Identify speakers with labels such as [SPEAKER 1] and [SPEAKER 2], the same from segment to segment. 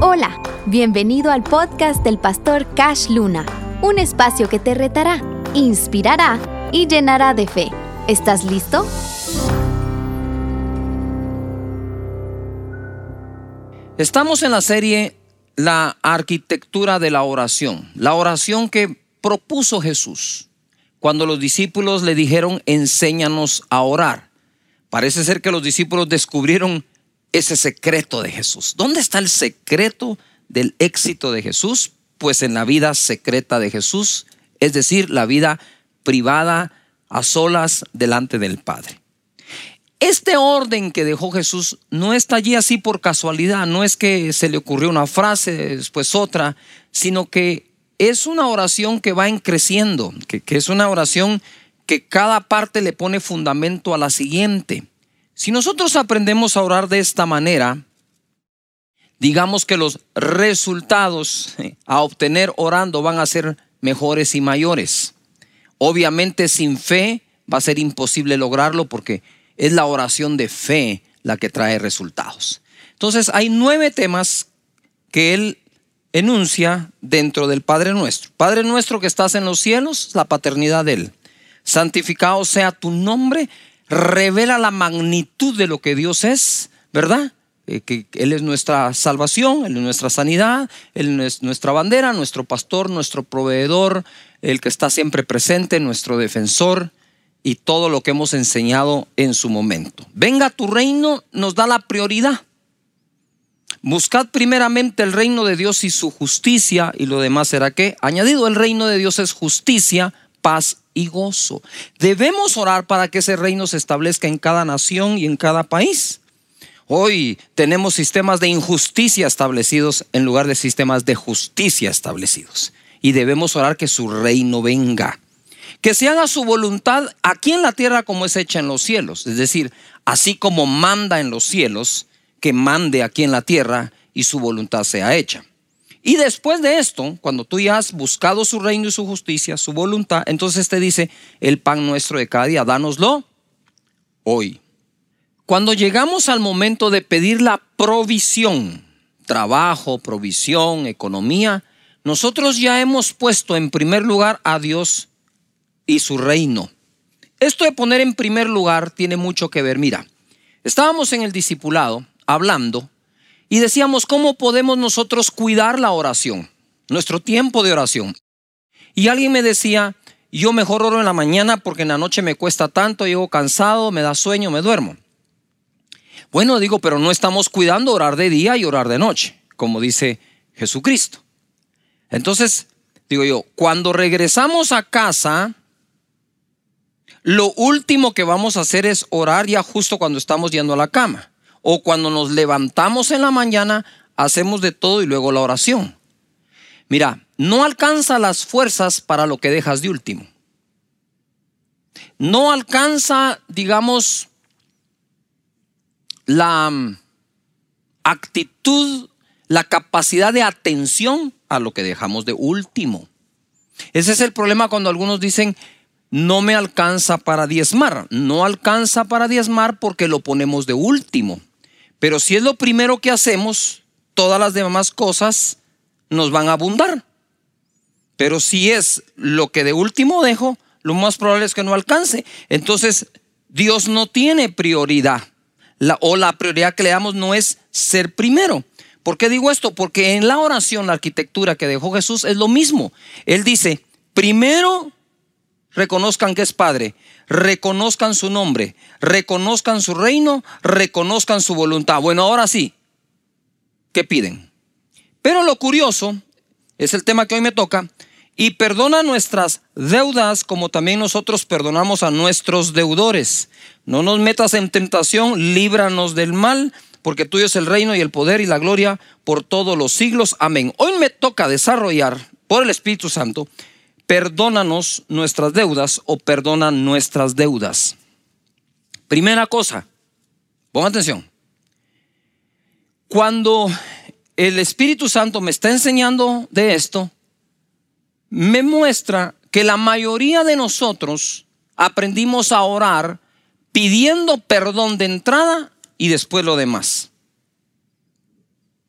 [SPEAKER 1] Hola, bienvenido al podcast del pastor Cash Luna, un espacio que te retará, inspirará y llenará de fe. ¿Estás listo?
[SPEAKER 2] Estamos en la serie La arquitectura de la oración, la oración que propuso Jesús cuando los discípulos le dijeron, enséñanos a orar. Parece ser que los discípulos descubrieron ese secreto de Jesús. ¿Dónde está el secreto del éxito de Jesús? Pues en la vida secreta de Jesús, es decir, la vida privada a solas delante del Padre. Este orden que dejó Jesús no está allí así por casualidad, no es que se le ocurrió una frase, después otra, sino que es una oración que va en creciendo, que, que es una oración que cada parte le pone fundamento a la siguiente. Si nosotros aprendemos a orar de esta manera, digamos que los resultados eh, a obtener orando van a ser mejores y mayores. Obviamente sin fe va a ser imposible lograrlo porque es la oración de fe la que trae resultados. Entonces hay nueve temas que él enuncia dentro del Padre nuestro. Padre nuestro que estás en los cielos, la paternidad de él. Santificado sea tu nombre, revela la magnitud de lo que Dios es, ¿verdad? Eh, que Él es nuestra salvación, Él es nuestra sanidad, Él es nuestra bandera, nuestro pastor, nuestro proveedor, el que está siempre presente, nuestro defensor y todo lo que hemos enseñado en su momento. Venga tu reino, nos da la prioridad. Buscad primeramente el reino de Dios y su justicia y lo demás será que añadido el reino de Dios es justicia, paz y gozo. Debemos orar para que ese reino se establezca en cada nación y en cada país. Hoy tenemos sistemas de injusticia establecidos en lugar de sistemas de justicia establecidos. Y debemos orar que su reino venga. Que se haga su voluntad aquí en la tierra como es hecha en los cielos. Es decir, así como manda en los cielos, que mande aquí en la tierra y su voluntad sea hecha. Y después de esto, cuando tú ya has buscado su reino y su justicia, su voluntad, entonces te dice, el pan nuestro de cada día, dánoslo hoy. Cuando llegamos al momento de pedir la provisión, trabajo, provisión, economía, nosotros ya hemos puesto en primer lugar a Dios y su reino. Esto de poner en primer lugar tiene mucho que ver. Mira, estábamos en el discipulado hablando y decíamos, ¿cómo podemos nosotros cuidar la oración? Nuestro tiempo de oración. Y alguien me decía, yo mejor oro en la mañana porque en la noche me cuesta tanto, llego cansado, me da sueño, me duermo. Bueno, digo, pero no estamos cuidando orar de día y orar de noche, como dice Jesucristo. Entonces, digo yo, cuando regresamos a casa, lo último que vamos a hacer es orar ya justo cuando estamos yendo a la cama o cuando nos levantamos en la mañana, hacemos de todo y luego la oración. Mira, no alcanza las fuerzas para lo que dejas de último. No alcanza, digamos, la mm, actitud, la capacidad de atención a lo que dejamos de último. Ese es el problema cuando algunos dicen, no me alcanza para diezmar. No alcanza para diezmar porque lo ponemos de último. Pero si es lo primero que hacemos, todas las demás cosas nos van a abundar. Pero si es lo que de último dejo, lo más probable es que no alcance. Entonces, Dios no tiene prioridad. O la prioridad que le damos no es ser primero. ¿Por qué digo esto? Porque en la oración, la arquitectura que dejó Jesús es lo mismo. Él dice, primero reconozcan que es Padre, reconozcan su nombre, reconozcan su reino, reconozcan su voluntad. Bueno, ahora sí, ¿qué piden? Pero lo curioso, es el tema que hoy me toca, y perdona nuestras deudas como también nosotros perdonamos a nuestros deudores. No nos metas en tentación, líbranos del mal, porque tuyo es el reino y el poder y la gloria por todos los siglos. Amén. Hoy me toca desarrollar por el Espíritu Santo perdónanos nuestras deudas o perdona nuestras deudas. Primera cosa, ponga atención. Cuando el Espíritu Santo me está enseñando de esto, me muestra que la mayoría de nosotros aprendimos a orar pidiendo perdón de entrada y después lo demás.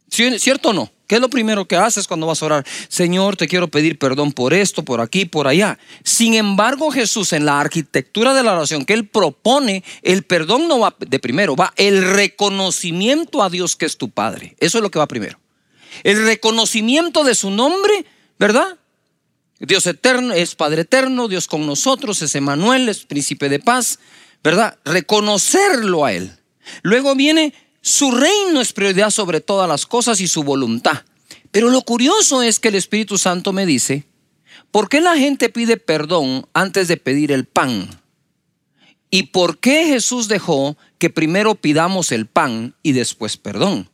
[SPEAKER 2] ¿Cierto o no? ¿Qué es lo primero que haces cuando vas a orar? Señor, te quiero pedir perdón por esto, por aquí, por allá. Sin embargo, Jesús en la arquitectura de la oración que Él propone, el perdón no va de primero, va el reconocimiento a Dios que es tu Padre. Eso es lo que va primero. El reconocimiento de su nombre, ¿verdad? Dios eterno, es Padre eterno, Dios con nosotros, es Emanuel, es príncipe de paz, ¿verdad? Reconocerlo a Él. Luego viene su reino es prioridad sobre todas las cosas y su voluntad. Pero lo curioso es que el Espíritu Santo me dice, ¿por qué la gente pide perdón antes de pedir el pan? ¿Y por qué Jesús dejó que primero pidamos el pan y después perdón?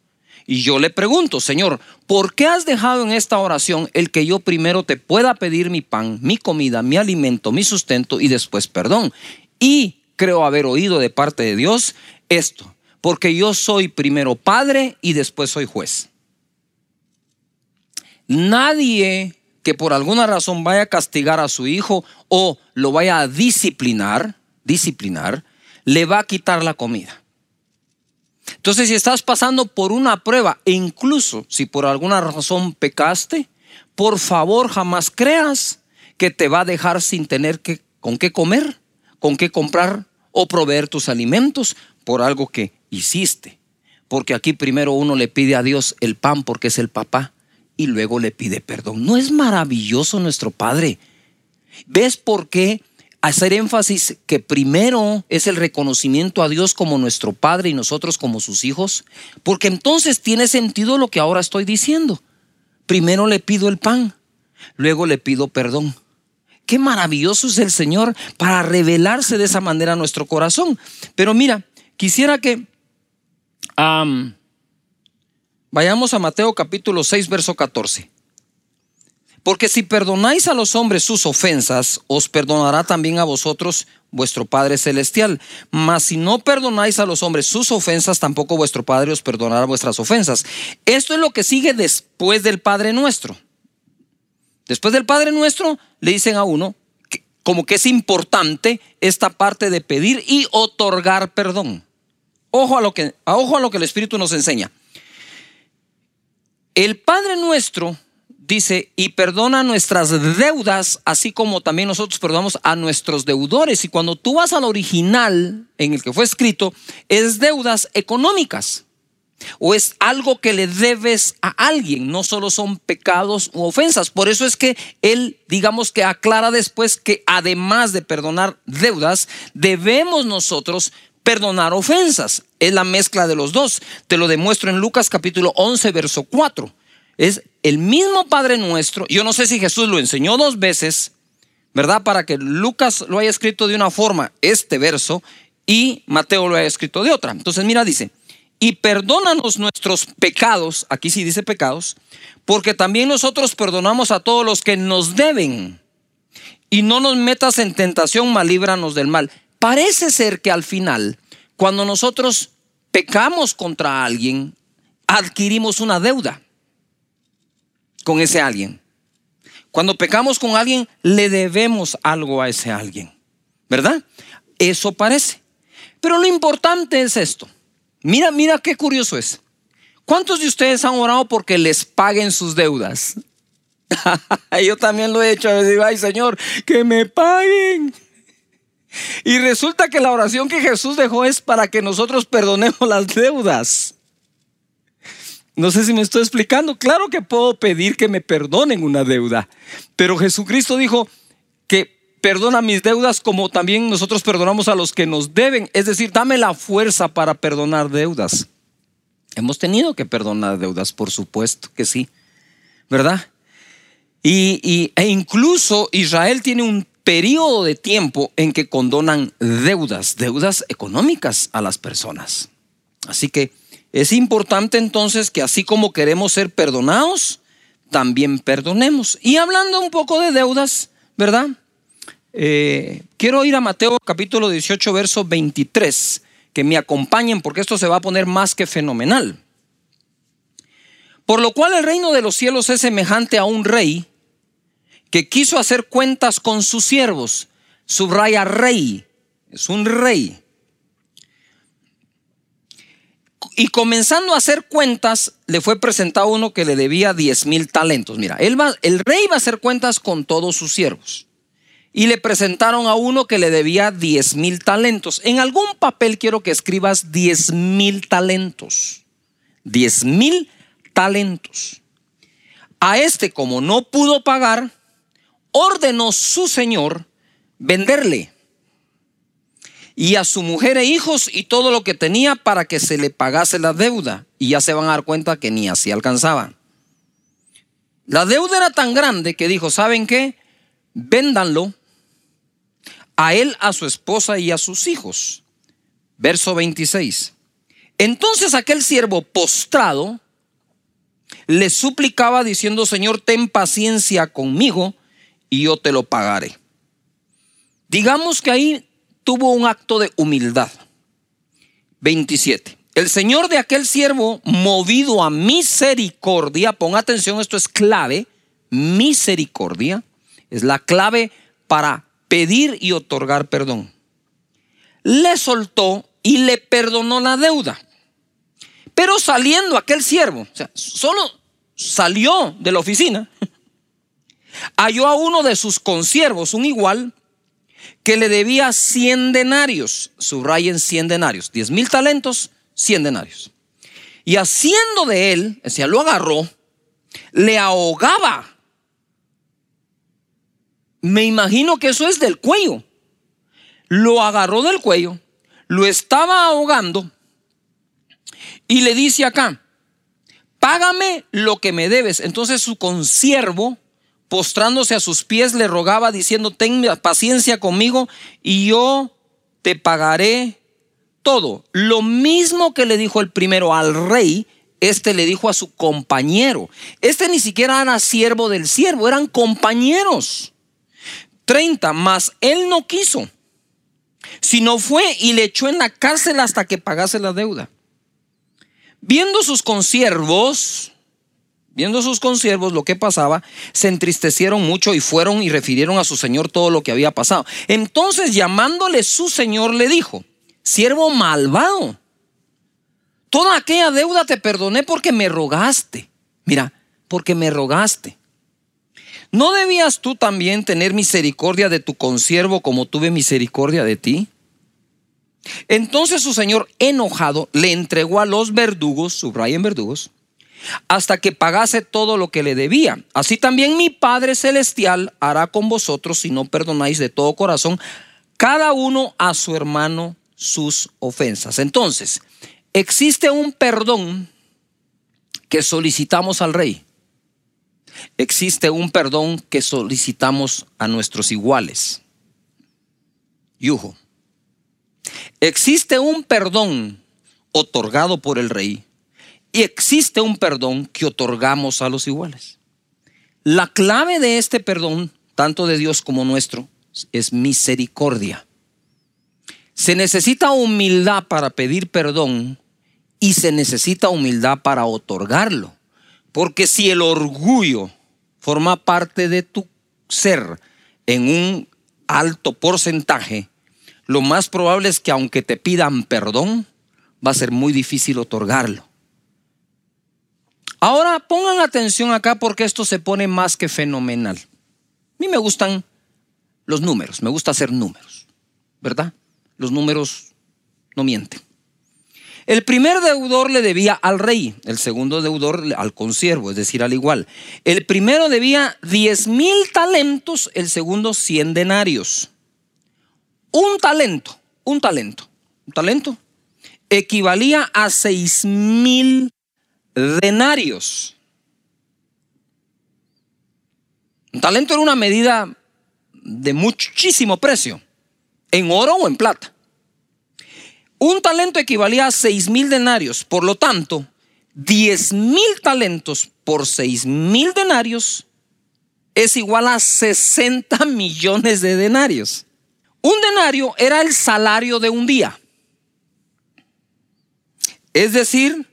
[SPEAKER 2] Y yo le pregunto, Señor, ¿por qué has dejado en esta oración el que yo primero te pueda pedir mi pan, mi comida, mi alimento, mi sustento y después perdón? Y creo haber oído de parte de Dios esto porque yo soy primero padre y después soy juez. Nadie que por alguna razón vaya a castigar a su hijo o lo vaya a disciplinar, disciplinar, le va a quitar la comida. Entonces, si estás pasando por una prueba, e incluso si por alguna razón pecaste, por favor jamás creas que te va a dejar sin tener que, con qué comer, con qué comprar o proveer tus alimentos por algo que hiciste. Porque aquí primero uno le pide a Dios el pan porque es el papá y luego le pide perdón. ¿No es maravilloso nuestro Padre? ¿Ves por qué hacer énfasis que primero es el reconocimiento a Dios como nuestro Padre y nosotros como sus hijos? Porque entonces tiene sentido lo que ahora estoy diciendo. Primero le pido el pan, luego le pido perdón. Qué maravilloso es el Señor para revelarse de esa manera a nuestro corazón. Pero mira, quisiera que vayamos a Mateo capítulo 6, verso 14. Porque si perdonáis a los hombres sus ofensas, os perdonará también a vosotros vuestro Padre Celestial. Mas si no perdonáis a los hombres sus ofensas, tampoco vuestro Padre os perdonará vuestras ofensas. Esto es lo que sigue después del Padre nuestro. Después del Padre nuestro, le dicen a uno, como que es importante esta parte de pedir y otorgar perdón. Ojo a lo que, ojo a lo que el Espíritu nos enseña. El Padre nuestro dice, y perdona nuestras deudas, así como también nosotros perdonamos a nuestros deudores. Y cuando tú vas al original en el que fue escrito, es deudas económicas. O es algo que le debes a alguien, no solo son pecados u ofensas. Por eso es que él, digamos que aclara después que además de perdonar deudas, debemos nosotros perdonar ofensas. Es la mezcla de los dos. Te lo demuestro en Lucas capítulo 11, verso 4. Es el mismo Padre nuestro. Yo no sé si Jesús lo enseñó dos veces, ¿verdad? Para que Lucas lo haya escrito de una forma, este verso, y Mateo lo haya escrito de otra. Entonces, mira, dice, y perdónanos nuestros pecados, aquí sí dice pecados, porque también nosotros perdonamos a todos los que nos deben. Y no nos metas en tentación, malíbranos del mal. Parece ser que al final, cuando nosotros pecamos contra alguien, adquirimos una deuda con ese alguien. Cuando pecamos con alguien, le debemos algo a ese alguien. ¿Verdad? Eso parece. Pero lo importante es esto. Mira, mira qué curioso es. ¿Cuántos de ustedes han orado porque les paguen sus deudas? Yo también lo he hecho. Digo, ay Señor, que me paguen. Y resulta que la oración que Jesús dejó es para que nosotros perdonemos las deudas. No sé si me estoy explicando. Claro que puedo pedir que me perdonen una deuda, pero Jesucristo dijo que perdona mis deudas como también nosotros perdonamos a los que nos deben. Es decir, dame la fuerza para perdonar deudas. Hemos tenido que perdonar deudas, por supuesto que sí, ¿verdad? Y, e incluso Israel tiene un periodo de tiempo en que condonan deudas, deudas económicas a las personas. Así que es importante entonces que así como queremos ser perdonados, también perdonemos. Y hablando un poco de deudas, ¿verdad? Eh, quiero ir a Mateo capítulo 18, verso 23, que me acompañen porque esto se va a poner más que fenomenal. Por lo cual el reino de los cielos es semejante a un rey que quiso hacer cuentas con sus siervos. Subraya rey, es un rey. y comenzando a hacer cuentas, le fue presentado uno que le debía 10 mil talentos. Mira, él va, el rey va a hacer cuentas con todos sus siervos. Y le presentaron a uno que le debía 10 mil talentos. En algún papel quiero que escribas 10 mil talentos. 10 mil talentos. A este, como no pudo pagar, ordenó su señor venderle y a su mujer e hijos y todo lo que tenía para que se le pagase la deuda. Y ya se van a dar cuenta que ni así alcanzaba. La deuda era tan grande que dijo, ¿saben qué? Véndanlo a él, a su esposa y a sus hijos. Verso 26. Entonces aquel siervo postrado le suplicaba diciendo, Señor, ten paciencia conmigo y yo te lo pagaré. Digamos que ahí tuvo un acto de humildad. 27. El Señor de aquel siervo, movido a misericordia, pon atención, esto es clave, misericordia, es la clave para pedir y otorgar perdón. Le soltó y le perdonó la deuda. Pero saliendo aquel siervo, o sea, solo salió de la oficina, halló a uno de sus consiervos, un igual, que le debía 100 denarios. Subrayen 100 denarios. 10 mil talentos, 100 denarios. Y haciendo de él, o lo agarró, le ahogaba. Me imagino que eso es del cuello. Lo agarró del cuello, lo estaba ahogando y le dice acá, págame lo que me debes. Entonces su consiervo postrándose a sus pies, le rogaba diciendo, ten paciencia conmigo y yo te pagaré todo. Lo mismo que le dijo el primero al rey, este le dijo a su compañero. Este ni siquiera era siervo del siervo, eran compañeros. 30, más él no quiso, sino fue y le echó en la cárcel hasta que pagase la deuda. Viendo sus consiervos, Viendo sus consiervos lo que pasaba, se entristecieron mucho y fueron y refirieron a su señor todo lo que había pasado. Entonces llamándole su señor le dijo, siervo malvado, toda aquella deuda te perdoné porque me rogaste. Mira, porque me rogaste. ¿No debías tú también tener misericordia de tu consiervo como tuve misericordia de ti? Entonces su señor enojado le entregó a los verdugos, subrayen verdugos, hasta que pagase todo lo que le debía. Así también mi Padre Celestial hará con vosotros si no perdonáis de todo corazón cada uno a su hermano sus ofensas. Entonces, existe un perdón que solicitamos al rey. Existe un perdón que solicitamos a nuestros iguales. Yujo. Existe un perdón otorgado por el rey y existe un perdón que otorgamos a los iguales. La clave de este perdón, tanto de Dios como nuestro, es misericordia. Se necesita humildad para pedir perdón y se necesita humildad para otorgarlo. Porque si el orgullo forma parte de tu ser en un alto porcentaje, lo más probable es que aunque te pidan perdón, va a ser muy difícil otorgarlo. Ahora pongan atención acá porque esto se pone más que fenomenal. A mí me gustan los números, me gusta hacer números, ¿verdad? Los números no mienten. El primer deudor le debía al rey, el segundo deudor al consiervo, es decir, al igual. El primero debía 10 mil talentos, el segundo 100 denarios. Un talento, un talento, un talento equivalía a 6 mil denarios. Un talento era una medida de muchísimo precio, en oro o en plata. Un talento equivalía a seis mil denarios, por lo tanto, diez mil talentos por seis mil denarios es igual a 60 millones de denarios. Un denario era el salario de un día. Es decir,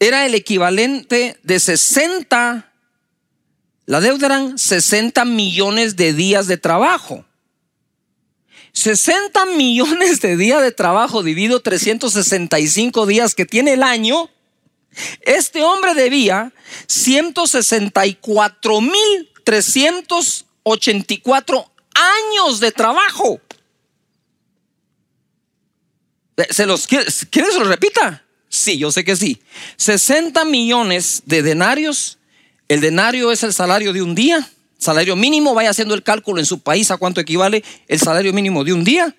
[SPEAKER 2] era el equivalente de 60, la deuda eran 60 millones de días de trabajo. 60 millones de días de trabajo dividido 365 días que tiene el año, este hombre debía 164 mil 384 años de trabajo. ¿Se los, ¿Quieren que se lo repita? Sí, yo sé que sí. 60 millones de denarios. El denario es el salario de un día. Salario mínimo, vaya haciendo el cálculo en su país a cuánto equivale el salario mínimo de un día.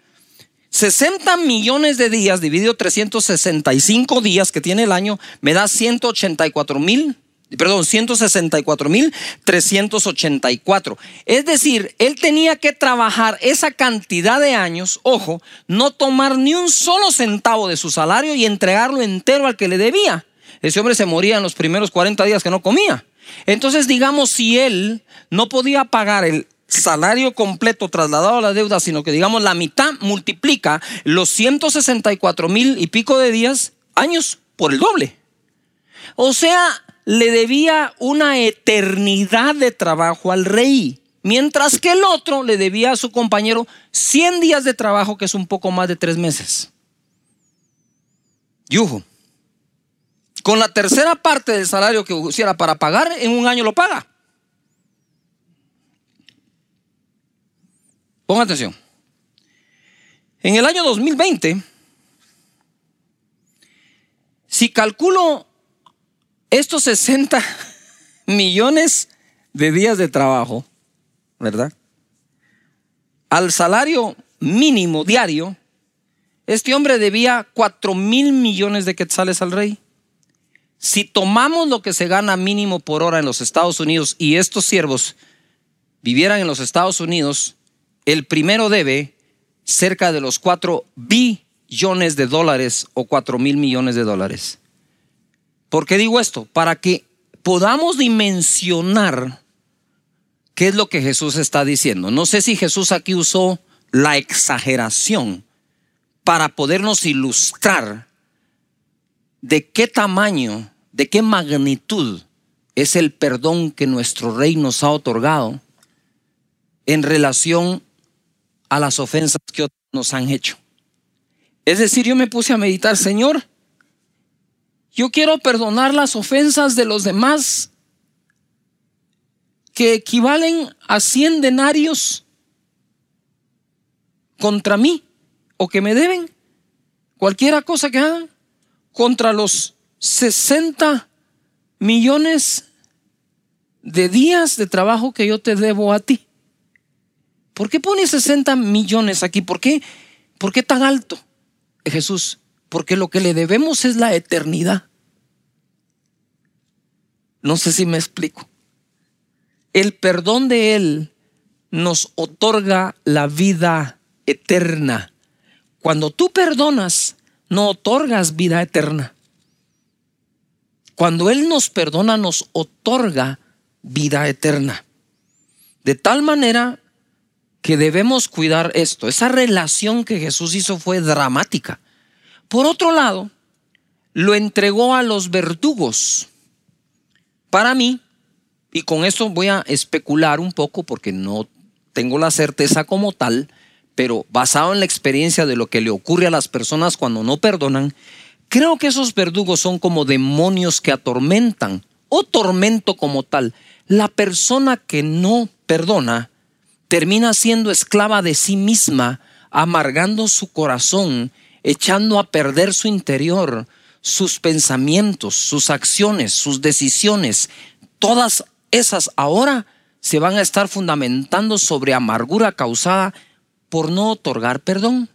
[SPEAKER 2] 60 millones de días dividido 365 días que tiene el año me da 184 mil perdón, 164 mil 384. Es decir, él tenía que trabajar esa cantidad de años, ojo, no tomar ni un solo centavo de su salario y entregarlo entero al que le debía. Ese hombre se moría en los primeros 40 días que no comía. Entonces, digamos, si él no podía pagar el salario completo trasladado a la deuda, sino que digamos la mitad multiplica los 164 mil y pico de días, años, por el doble. O sea, le debía una eternidad de trabajo al rey, mientras que el otro le debía a su compañero 100 días de trabajo, que es un poco más de tres meses. Yujo. Con la tercera parte del salario que hiciera para pagar, en un año lo paga. Ponga atención. En el año 2020, si calculo estos 60 millones de días de trabajo, ¿verdad? Al salario mínimo diario, este hombre debía 4 mil millones de quetzales al rey. Si tomamos lo que se gana mínimo por hora en los Estados Unidos y estos siervos vivieran en los Estados Unidos, el primero debe cerca de los 4 billones de dólares o 4 mil millones de dólares. ¿Por qué digo esto? Para que podamos dimensionar qué es lo que Jesús está diciendo. No sé si Jesús aquí usó la exageración para podernos ilustrar de qué tamaño, de qué magnitud es el perdón que nuestro rey nos ha otorgado en relación a las ofensas que nos han hecho. Es decir, yo me puse a meditar, Señor, yo quiero perdonar las ofensas de los demás que equivalen a 100 denarios contra mí o que me deben. Cualquiera cosa que hagan contra los 60 millones de días de trabajo que yo te debo a ti. ¿Por qué pone 60 millones aquí? ¿Por qué? ¿Por qué tan alto? Jesús, porque lo que le debemos es la eternidad. No sé si me explico. El perdón de Él nos otorga la vida eterna. Cuando tú perdonas, no otorgas vida eterna. Cuando Él nos perdona, nos otorga vida eterna. De tal manera que debemos cuidar esto. Esa relación que Jesús hizo fue dramática. Por otro lado, lo entregó a los verdugos. Para mí, y con esto voy a especular un poco porque no tengo la certeza como tal, pero basado en la experiencia de lo que le ocurre a las personas cuando no perdonan, creo que esos verdugos son como demonios que atormentan o tormento como tal. La persona que no perdona termina siendo esclava de sí misma, amargando su corazón echando a perder su interior, sus pensamientos, sus acciones, sus decisiones, todas esas ahora se van a estar fundamentando sobre amargura causada por no otorgar perdón.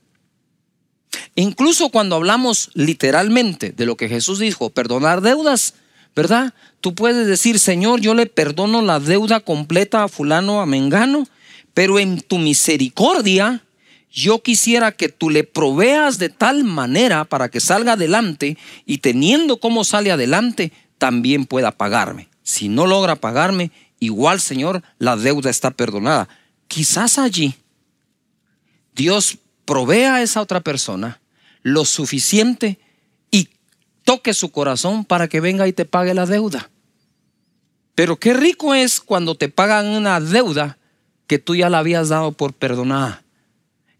[SPEAKER 2] Incluso cuando hablamos literalmente de lo que Jesús dijo, perdonar deudas, ¿verdad? Tú puedes decir, Señor, yo le perdono la deuda completa a fulano, a Mengano, pero en tu misericordia yo quisiera que tú le proveas de tal manera para que salga adelante y teniendo cómo sale adelante, también pueda pagarme. Si no logra pagarme, igual Señor, la deuda está perdonada. Quizás allí Dios provea a esa otra persona lo suficiente y toque su corazón para que venga y te pague la deuda. Pero qué rico es cuando te pagan una deuda que tú ya la habías dado por perdonada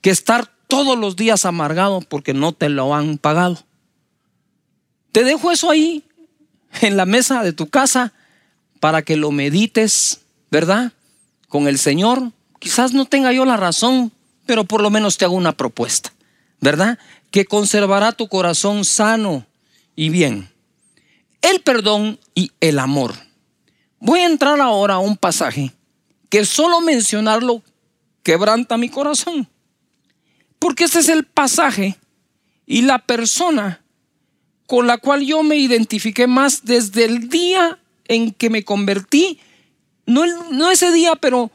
[SPEAKER 2] que estar todos los días amargado porque no te lo han pagado. Te dejo eso ahí en la mesa de tu casa para que lo medites, ¿verdad? Con el Señor. Quizás no tenga yo la razón, pero por lo menos te hago una propuesta, ¿verdad? Que conservará tu corazón sano y bien. El perdón y el amor. Voy a entrar ahora a un pasaje que solo mencionarlo quebranta mi corazón. Porque ese es el pasaje y la persona con la cual yo me identifiqué más desde el día en que me convertí. No, no ese día, pero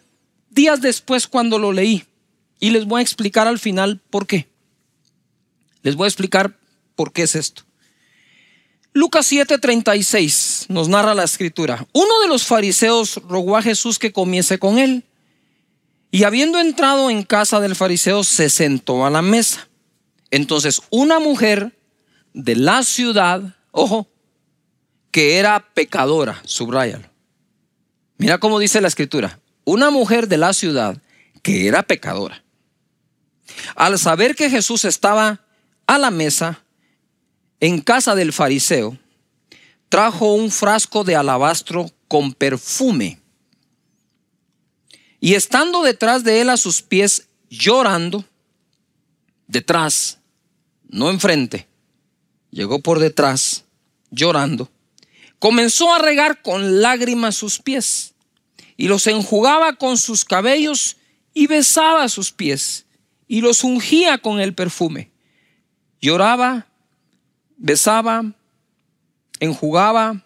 [SPEAKER 2] días después cuando lo leí. Y les voy a explicar al final por qué. Les voy a explicar por qué es esto. Lucas 7:36 nos narra la escritura. Uno de los fariseos rogó a Jesús que comiese con él. Y habiendo entrado en casa del fariseo, se sentó a la mesa. Entonces una mujer de la ciudad, ojo, que era pecadora, subrayalo. Mira cómo dice la escritura, una mujer de la ciudad que era pecadora. Al saber que Jesús estaba a la mesa en casa del fariseo, trajo un frasco de alabastro con perfume y estando detrás de él a sus pies, llorando, detrás, no enfrente, llegó por detrás, llorando, comenzó a regar con lágrimas sus pies y los enjugaba con sus cabellos y besaba sus pies y los ungía con el perfume. Lloraba, besaba, enjugaba,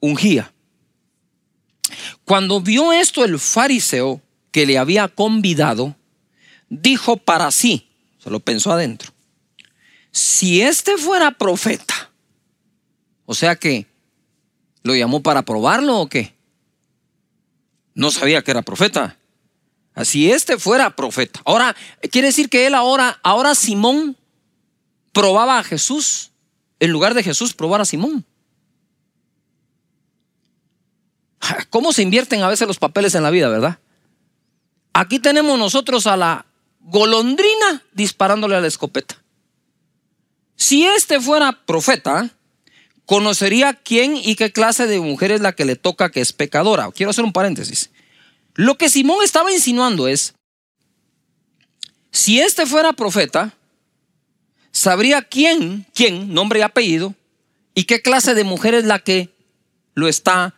[SPEAKER 2] ungía. Cuando vio esto el fariseo que le había convidado, dijo para sí, se lo pensó adentro, si este fuera profeta, o sea que lo llamó para probarlo o qué, no sabía que era profeta. Si este fuera profeta, ahora quiere decir que él ahora, ahora Simón probaba a Jesús en lugar de Jesús probar a Simón. ¿Cómo se invierten a veces los papeles en la vida, verdad? Aquí tenemos nosotros a la golondrina disparándole a la escopeta. Si este fuera profeta, conocería quién y qué clase de mujer es la que le toca que es pecadora. Quiero hacer un paréntesis. Lo que Simón estaba insinuando es, si este fuera profeta, sabría quién, quién, nombre y apellido, y qué clase de mujer es la que lo está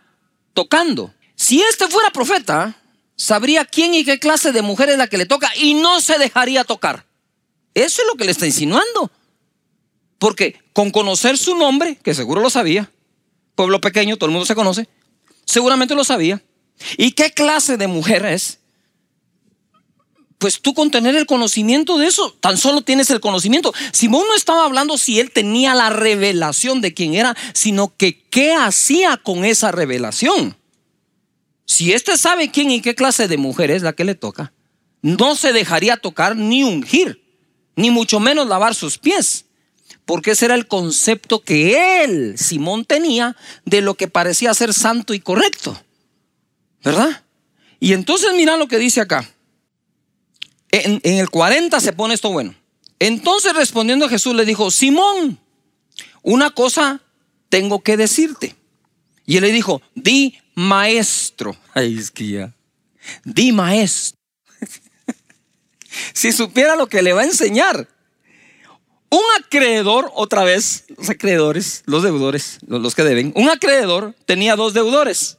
[SPEAKER 2] tocando. Si este fuera profeta, sabría quién y qué clase de mujer es la que le toca y no se dejaría tocar. Eso es lo que le está insinuando. Porque con conocer su nombre, que seguro lo sabía, pueblo pequeño, todo el mundo se conoce, seguramente lo sabía. ¿Y qué clase de mujer es? Pues tú con tener el conocimiento de eso, tan solo tienes el conocimiento. Simón no estaba hablando si él tenía la revelación de quién era, sino que qué hacía con esa revelación. Si éste sabe quién y qué clase de mujer es la que le toca, no se dejaría tocar ni ungir, ni mucho menos lavar sus pies, porque ese era el concepto que él, Simón, tenía de lo que parecía ser santo y correcto. ¿Verdad? Y entonces mira lo que dice acá. En, el 40 se pone esto bueno. Entonces respondiendo Jesús le dijo, Simón, una cosa tengo que decirte. Y él le dijo, di maestro. Ay, es que ya. Di maestro. si supiera lo que le va a enseñar. Un acreedor, otra vez, los acreedores, los deudores, los que deben, un acreedor tenía dos deudores.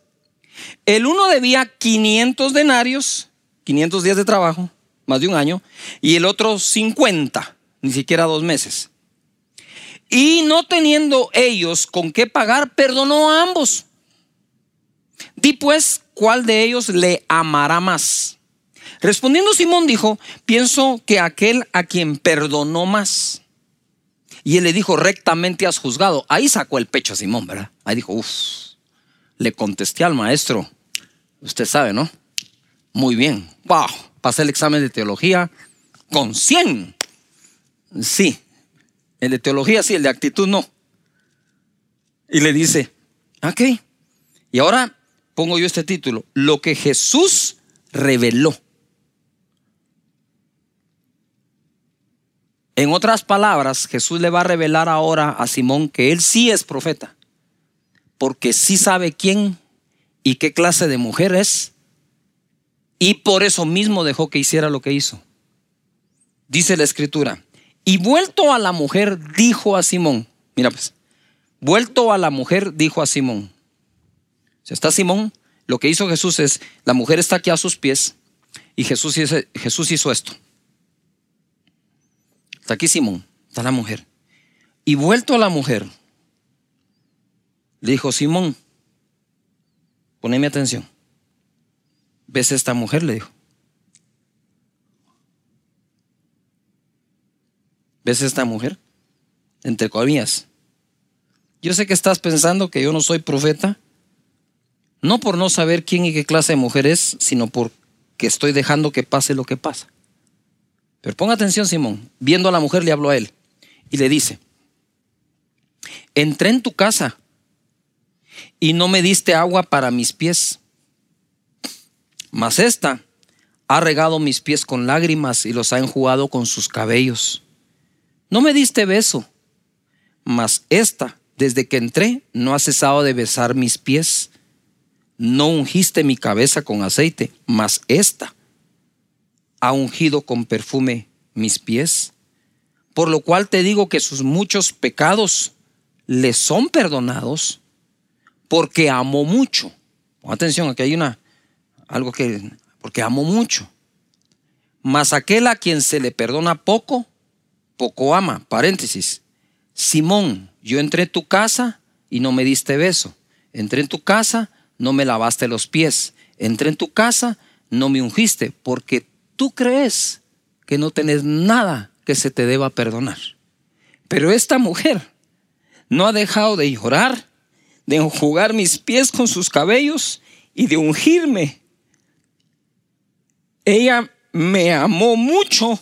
[SPEAKER 2] El uno debía 500 denarios, 500 días de trabajo, más de un año, y el otro 50, ni siquiera dos meses. Y no teniendo ellos con qué pagar, perdonó a ambos. Di pues, ¿cuál de ellos le amará más? Respondiendo Simón dijo, pienso que aquel a quien perdonó más. Y él le dijo, rectamente has juzgado. Ahí sacó el pecho Simón, ¿verdad? Ahí dijo, uff, le contesté al maestro. Usted sabe, ¿no? Muy bien. Wow pasé el examen de teología con 100. Sí, el de teología sí, el de actitud no. Y le dice, ok, y ahora pongo yo este título, lo que Jesús reveló. En otras palabras, Jesús le va a revelar ahora a Simón que él sí es profeta, porque sí sabe quién y qué clase de mujer es, y por eso mismo dejó que hiciera lo que hizo. Dice la escritura, y vuelto a la mujer, dijo a Simón, mira pues, vuelto a la mujer, dijo a Simón, si está Simón, lo que hizo Jesús es, la mujer está aquí a sus pies, y Jesús hizo, Jesús hizo esto. Está aquí Simón, está la mujer. Y vuelto a la mujer, le dijo, Simón, poneme atención. ¿Ves esta mujer? Le dijo. ¿Ves esta mujer? Entre comillas. Yo sé que estás pensando que yo no soy profeta, no por no saber quién y qué clase de mujer es, sino porque estoy dejando que pase lo que pasa. Pero ponga atención, Simón. Viendo a la mujer, le habló a él y le dice: Entré en tu casa y no me diste agua para mis pies. Mas esta ha regado mis pies con lágrimas y los ha enjugado con sus cabellos. No me diste beso, mas esta, desde que entré, no ha cesado de besar mis pies. No ungiste mi cabeza con aceite, mas esta ha ungido con perfume mis pies, por lo cual te digo que sus muchos pecados le son perdonados, porque amó mucho. Atención, aquí hay una algo que porque amó mucho. Mas aquel a quien se le perdona poco, poco ama. Paréntesis. Simón, yo entré en tu casa y no me diste beso. Entré en tu casa, no me lavaste los pies. Entré en tu casa, no me ungiste, porque tú crees que no tenés nada que se te deba perdonar. Pero esta mujer no ha dejado de llorar, de enjugar mis pies con sus cabellos y de ungirme. Ella me amó mucho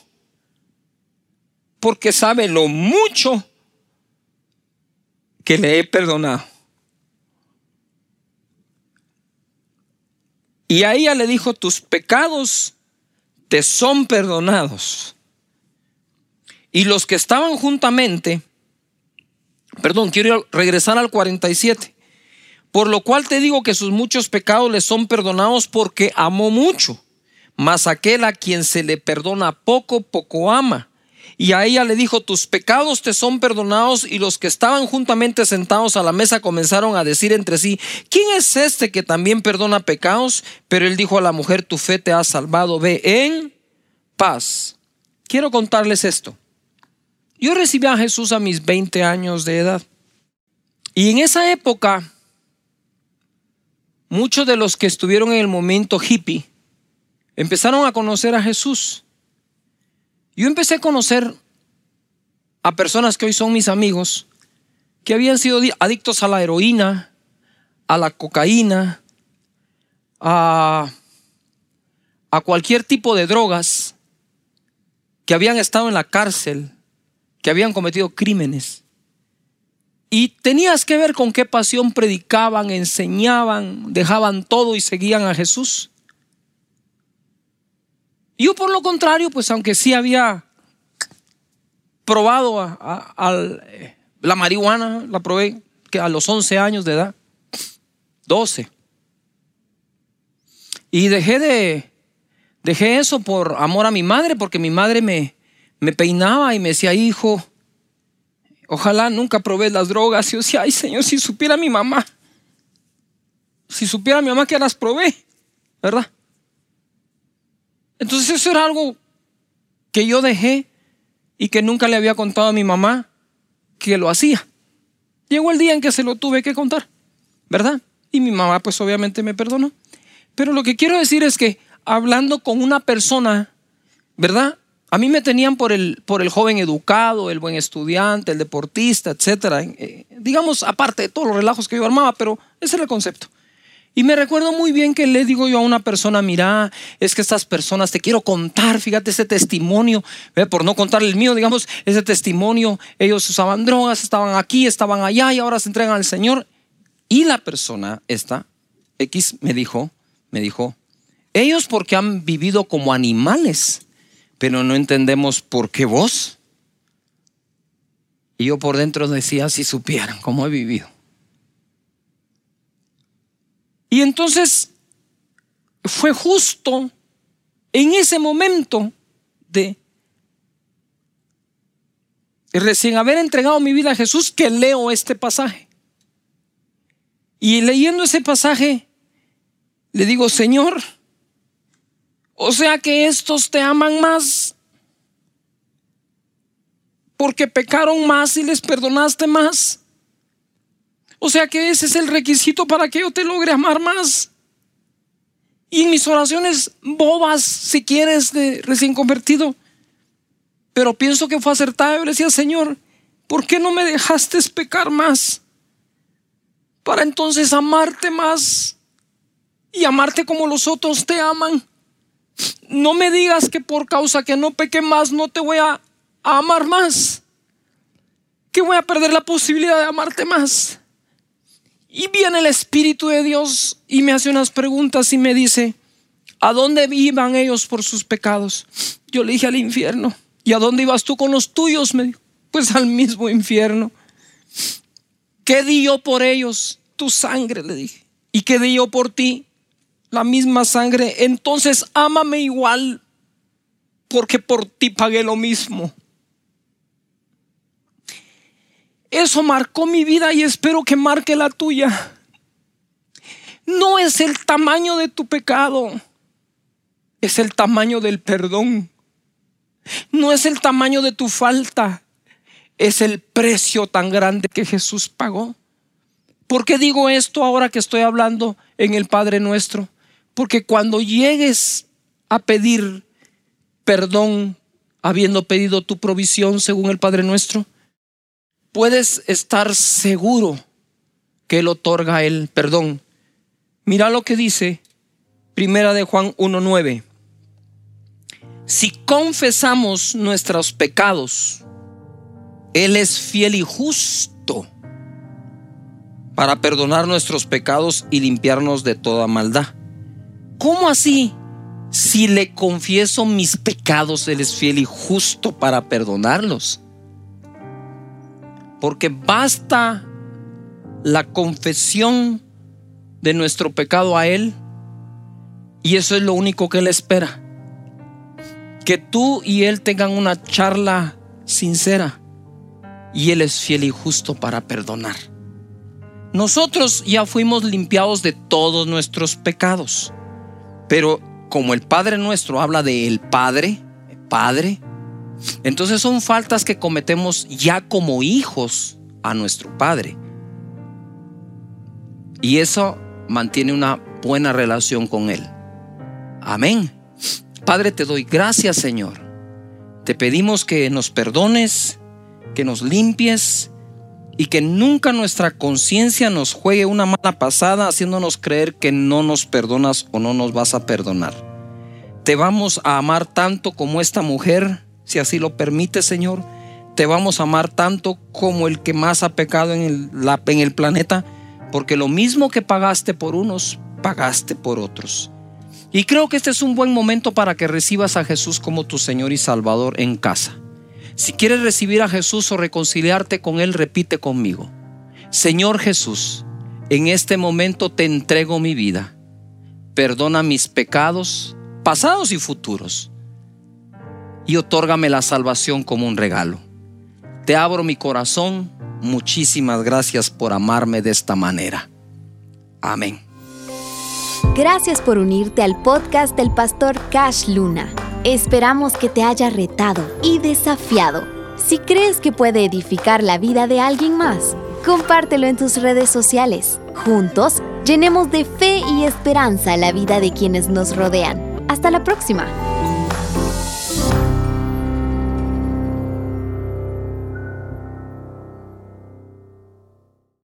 [SPEAKER 2] porque sabe lo mucho que le he perdonado. Y a ella le dijo, tus pecados te son perdonados. Y los que estaban juntamente, perdón, quiero regresar al 47. Por lo cual te digo que sus muchos pecados le son perdonados porque amó mucho. Mas aquel a quien se le perdona poco, poco ama. Y a ella le dijo, tus pecados te son perdonados. Y los que estaban juntamente sentados a la mesa comenzaron a decir entre sí, ¿quién es este que también perdona pecados? Pero él dijo a la mujer, tu fe te ha salvado, ve en paz. Quiero contarles esto. Yo recibí a Jesús a mis 20 años de edad. Y en esa época, muchos de los que estuvieron en el momento hippie empezaron a conocer a Jesús. Yo empecé a conocer a personas que hoy son mis amigos, que habían sido adictos a la heroína, a la cocaína, a, a cualquier tipo de drogas, que habían estado en la cárcel, que habían cometido crímenes. Y tenías que ver con qué pasión predicaban, enseñaban, dejaban todo y seguían a Jesús. Yo por lo contrario, pues aunque sí había probado eh, la marihuana, la probé que a los 11 años de edad, 12. Y dejé de, dejé eso por amor a mi madre, porque mi madre me, me peinaba y me decía, hijo, ojalá nunca probé las drogas. Yo decía, ay Señor, si supiera mi mamá, si supiera mi mamá que las probé, ¿verdad? Entonces eso era algo que yo dejé y que nunca le había contado a mi mamá que lo hacía. Llegó el día en que se lo tuve que contar, ¿verdad? Y mi mamá pues obviamente me perdonó. Pero lo que quiero decir es que hablando con una persona, ¿verdad? A mí me tenían por el, por el joven educado, el buen estudiante, el deportista, etcétera. Eh, digamos, aparte de todos los relajos que yo armaba, pero ese era el concepto. Y me recuerdo muy bien que le digo yo a una persona, mira, es que estas personas te quiero contar, fíjate ese testimonio, por no contar el mío, digamos, ese testimonio, ellos usaban drogas, estaban aquí, estaban allá y ahora se entregan al Señor. Y la persona, esta, X, me dijo, me dijo, ellos porque han vivido como animales, pero no entendemos por qué vos Y yo por dentro decía, si supieran cómo he vivido. Y entonces fue justo en ese momento de recién haber entregado mi vida a Jesús que leo este pasaje. Y leyendo ese pasaje, le digo, Señor, o sea que estos te aman más porque pecaron más y les perdonaste más. O sea que ese es el requisito para que yo te logre amar más. Y en mis oraciones bobas, si quieres, de recién convertido, pero pienso que fue acertado. Yo le decía, Señor, ¿por qué no me dejaste pecar más? Para entonces amarte más y amarte como los otros te aman. No me digas que por causa que no peque más no te voy a, a amar más. Que voy a perder la posibilidad de amarte más. Y viene el Espíritu de Dios y me hace unas preguntas y me dice, ¿a dónde iban ellos por sus pecados? Yo le dije al infierno. ¿Y a dónde ibas tú con los tuyos? Me dijo, pues al mismo infierno. ¿Qué di yo por ellos? Tu sangre, le dije. ¿Y qué di yo por ti? La misma sangre. Entonces ámame igual, porque por ti pagué lo mismo. Eso marcó mi vida y espero que marque la tuya. No es el tamaño de tu pecado, es el tamaño del perdón no es el tamaño de tu falta, es el precio tan grande que Jesús pagó. ¿Por qué digo esto ahora que estoy hablando en el Padre nuestro? Porque cuando llegues a pedir perdón, habiendo pedido tu provisión según el Padre nuestro, puedes estar seguro que Él otorga el perdón. Mira lo que dice Primera de Juan 1.9 si confesamos nuestros pecados, Él es fiel y justo para perdonar nuestros pecados y limpiarnos de toda maldad. ¿Cómo así? Si le confieso mis pecados, Él es fiel y justo para perdonarlos. Porque basta la confesión de nuestro pecado a Él y eso es lo único que Él espera que tú y Él tengan una charla sincera y Él es fiel y justo para perdonar. Nosotros ya fuimos limpiados de todos nuestros pecados, pero como el Padre nuestro habla de el Padre, Padre, entonces son faltas que cometemos ya como hijos a nuestro Padre. Y eso mantiene una buena relación con Él. Amén. Padre, te doy gracias, Señor. Te pedimos que nos perdones, que nos limpies y que nunca nuestra conciencia nos juegue una mala pasada haciéndonos creer que no nos perdonas o no nos vas a perdonar. Te vamos a amar tanto como esta mujer, si así lo permite, Señor. Te vamos a amar tanto como el que más ha pecado en el, planeta, porque lo mismo que pagaste por unos, pagaste por otros. Y creo que este es un buen momento para que recibas a Jesús como tu Señor y Salvador en casa. Si quieres recibir a Jesús o reconciliarte con Él, repite conmigo. Señor Jesús, en este momento te entrego mi vida. Perdona mis pecados, pasados y futuros, y otórgame la salvación como un regalo. Te abro mi corazón. Muchísimas gracias por amarme de esta manera. Amén.
[SPEAKER 1] Gracias por unirte al podcast del pastor Cash Luna. Esperamos que te haya retado y desafiado. Si crees que puede edificar la vida de alguien más, compártelo en tus redes sociales. Juntos, llenemos de fe y esperanza la vida de quienes nos rodean. Hasta la próxima.